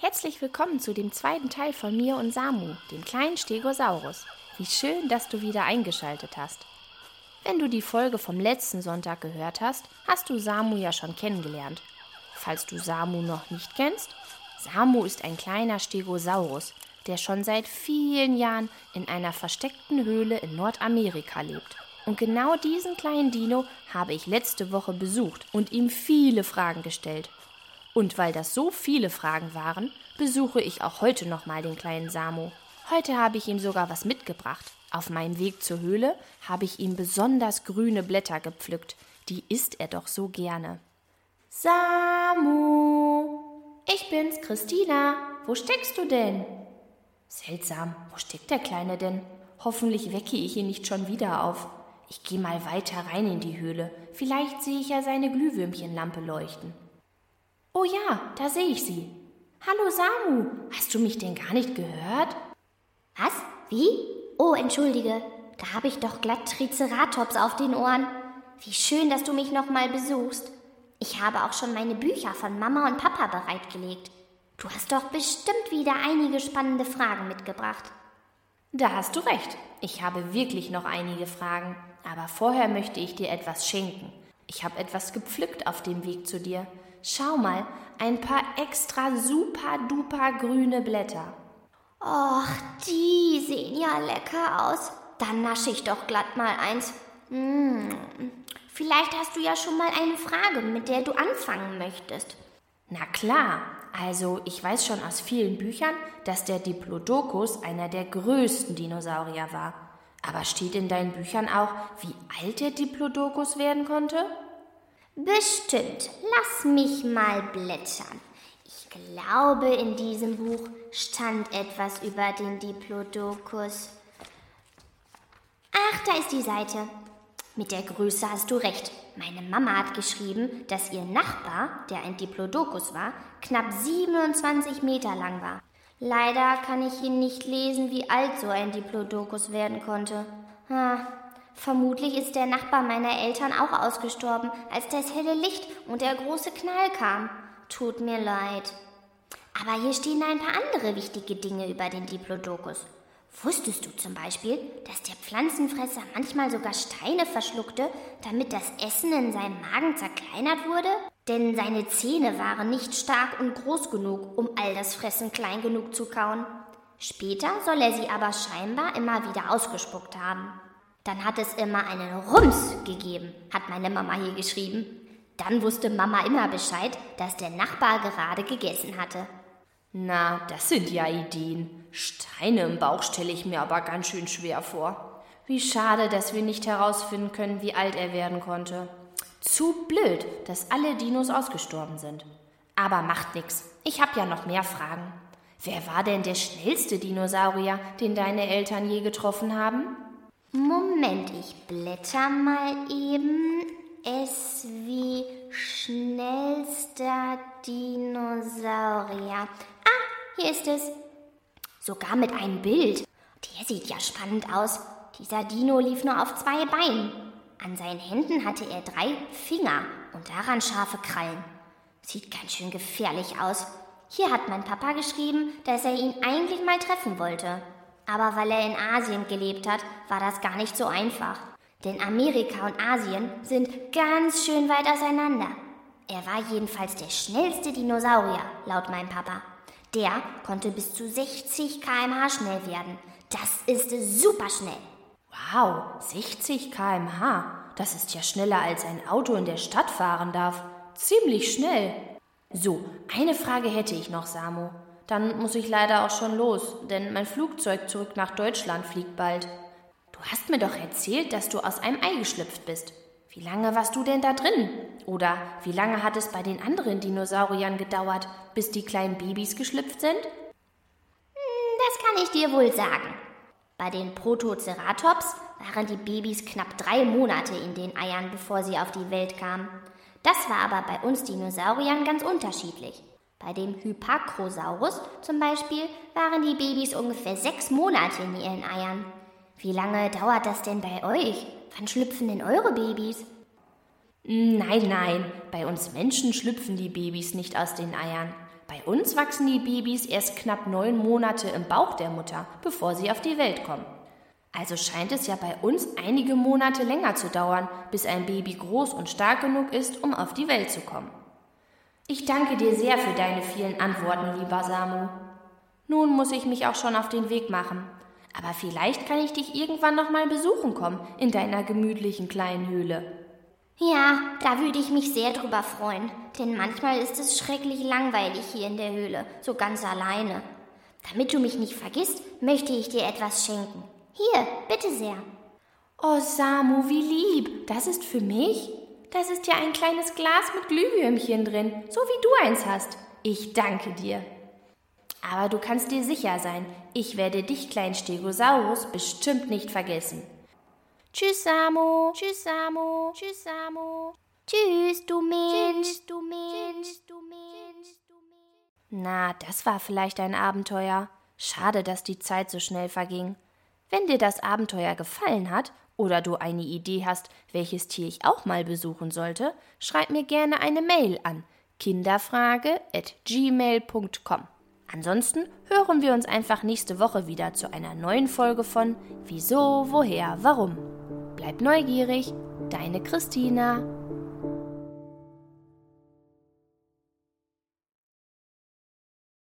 Herzlich willkommen zu dem zweiten Teil von mir und Samu, dem kleinen Stegosaurus. Wie schön, dass du wieder eingeschaltet hast. Wenn du die Folge vom letzten Sonntag gehört hast, hast du Samu ja schon kennengelernt. Falls du Samu noch nicht kennst, Samu ist ein kleiner Stegosaurus, der schon seit vielen Jahren in einer versteckten Höhle in Nordamerika lebt. Und genau diesen kleinen Dino habe ich letzte Woche besucht und ihm viele Fragen gestellt. Und weil das so viele Fragen waren, besuche ich auch heute nochmal den kleinen Samu. Heute habe ich ihm sogar was mitgebracht. Auf meinem Weg zur Höhle habe ich ihm besonders grüne Blätter gepflückt. Die isst er doch so gerne. Samu! Ich bin's, Christina. Wo steckst du denn? Seltsam, wo steckt der Kleine denn? Hoffentlich wecke ich ihn nicht schon wieder auf. Ich gehe mal weiter rein in die Höhle. Vielleicht sehe ich ja seine Glühwürmchenlampe leuchten. Oh ja, da sehe ich sie. Hallo Samu, hast du mich denn gar nicht gehört? Was? Wie? Oh, entschuldige, da habe ich doch glatt Triceratops auf den Ohren. Wie schön, dass du mich nochmal besuchst. Ich habe auch schon meine Bücher von Mama und Papa bereitgelegt. Du hast doch bestimmt wieder einige spannende Fragen mitgebracht. Da hast du recht. Ich habe wirklich noch einige Fragen. Aber vorher möchte ich dir etwas schenken. Ich habe etwas gepflückt auf dem Weg zu dir. Schau mal, ein paar extra super duper grüne Blätter. Och, die sehen ja lecker aus. Dann nasche ich doch glatt mal eins. Hm. Vielleicht hast du ja schon mal eine Frage, mit der du anfangen möchtest. Na klar, also ich weiß schon aus vielen Büchern, dass der Diplodocus einer der größten Dinosaurier war. Aber steht in deinen Büchern auch, wie alt der Diplodocus werden konnte? Bestimmt. Lass mich mal blättern. Ich glaube, in diesem Buch stand etwas über den Diplodocus. Ach, da ist die Seite. Mit der Größe hast du recht. Meine Mama hat geschrieben, dass ihr Nachbar, der ein Diplodocus war, knapp 27 Meter lang war. Leider kann ich Ihnen nicht lesen, wie alt so ein Diplodocus werden konnte. Ah, Vermutlich ist der Nachbar meiner Eltern auch ausgestorben, als das helle Licht und der große Knall kam. Tut mir leid. Aber hier stehen ein paar andere wichtige Dinge über den Diplodocus. Wusstest du zum Beispiel, dass der Pflanzenfresser manchmal sogar Steine verschluckte, damit das Essen in seinem Magen zerkleinert wurde? Denn seine Zähne waren nicht stark und groß genug, um all das Fressen klein genug zu kauen. Später soll er sie aber scheinbar immer wieder ausgespuckt haben. Dann hat es immer einen Rums gegeben, hat meine Mama hier geschrieben. Dann wusste Mama immer Bescheid, dass der Nachbar gerade gegessen hatte. Na, das sind ja Ideen. Steine im Bauch stelle ich mir aber ganz schön schwer vor. Wie schade, dass wir nicht herausfinden können, wie alt er werden konnte. Zu blöd, dass alle Dinos ausgestorben sind. Aber macht nix. Ich habe ja noch mehr Fragen. Wer war denn der schnellste Dinosaurier, den deine Eltern je getroffen haben? Moment, ich blätter mal eben. Es wie schnellster Dinosaurier. Ah, hier ist es. Sogar mit einem Bild. Der sieht ja spannend aus. Dieser Dino lief nur auf zwei Beinen. An seinen Händen hatte er drei Finger und daran scharfe Krallen. Sieht ganz schön gefährlich aus. Hier hat mein Papa geschrieben, dass er ihn eigentlich mal treffen wollte. Aber weil er in Asien gelebt hat, war das gar nicht so einfach. Denn Amerika und Asien sind ganz schön weit auseinander. Er war jedenfalls der schnellste Dinosaurier, laut meinem Papa. Der konnte bis zu 60 km/h schnell werden. Das ist super schnell. Wow, 60 km/h. Das ist ja schneller als ein Auto in der Stadt fahren darf. Ziemlich schnell. So, eine Frage hätte ich noch, Samu. Dann muss ich leider auch schon los, denn mein Flugzeug zurück nach Deutschland fliegt bald. Du hast mir doch erzählt, dass du aus einem Ei geschlüpft bist. Wie lange warst du denn da drin? Oder wie lange hat es bei den anderen Dinosauriern gedauert, bis die kleinen Babys geschlüpft sind? Hm, das kann ich dir wohl sagen. Bei den Protoceratops waren die Babys knapp drei Monate in den Eiern, bevor sie auf die Welt kamen. Das war aber bei uns Dinosauriern ganz unterschiedlich. Bei dem Hypacrosaurus zum Beispiel waren die Babys ungefähr sechs Monate in ihren Eiern. Wie lange dauert das denn bei euch? Wann schlüpfen denn eure Babys? Nein, nein, bei uns Menschen schlüpfen die Babys nicht aus den Eiern. Bei uns wachsen die Babys erst knapp neun Monate im Bauch der Mutter, bevor sie auf die Welt kommen. Also scheint es ja bei uns einige Monate länger zu dauern, bis ein Baby groß und stark genug ist, um auf die Welt zu kommen. Ich danke dir sehr für deine vielen Antworten, lieber Samu. Nun muss ich mich auch schon auf den Weg machen. Aber vielleicht kann ich dich irgendwann noch mal besuchen kommen in deiner gemütlichen kleinen Höhle. Ja, da würde ich mich sehr drüber freuen, denn manchmal ist es schrecklich langweilig hier in der Höhle, so ganz alleine. Damit du mich nicht vergisst, möchte ich dir etwas schenken. Hier, bitte sehr. Oh, Samu, wie lieb. Das ist für mich? Das ist ja ein kleines Glas mit Glühwürmchen drin, so wie du eins hast. Ich danke dir. Aber du kannst dir sicher sein, ich werde dich, klein Stegosaurus, bestimmt nicht vergessen. Tschüss, Samu. Tschüss, Samu. Tschüss, Samu. Tschüss, du Mensch. Tschüss, du Mensch. Du Mensch. Du Mensch. Na, das war vielleicht ein Abenteuer. Schade, dass die Zeit so schnell verging. Wenn dir das Abenteuer gefallen hat oder du eine Idee hast, welches Tier ich auch mal besuchen sollte, schreib mir gerne eine Mail an kinderfrage@gmail.com. Ansonsten hören wir uns einfach nächste Woche wieder zu einer neuen Folge von Wieso, woher, warum. Bleib neugierig, deine Christina.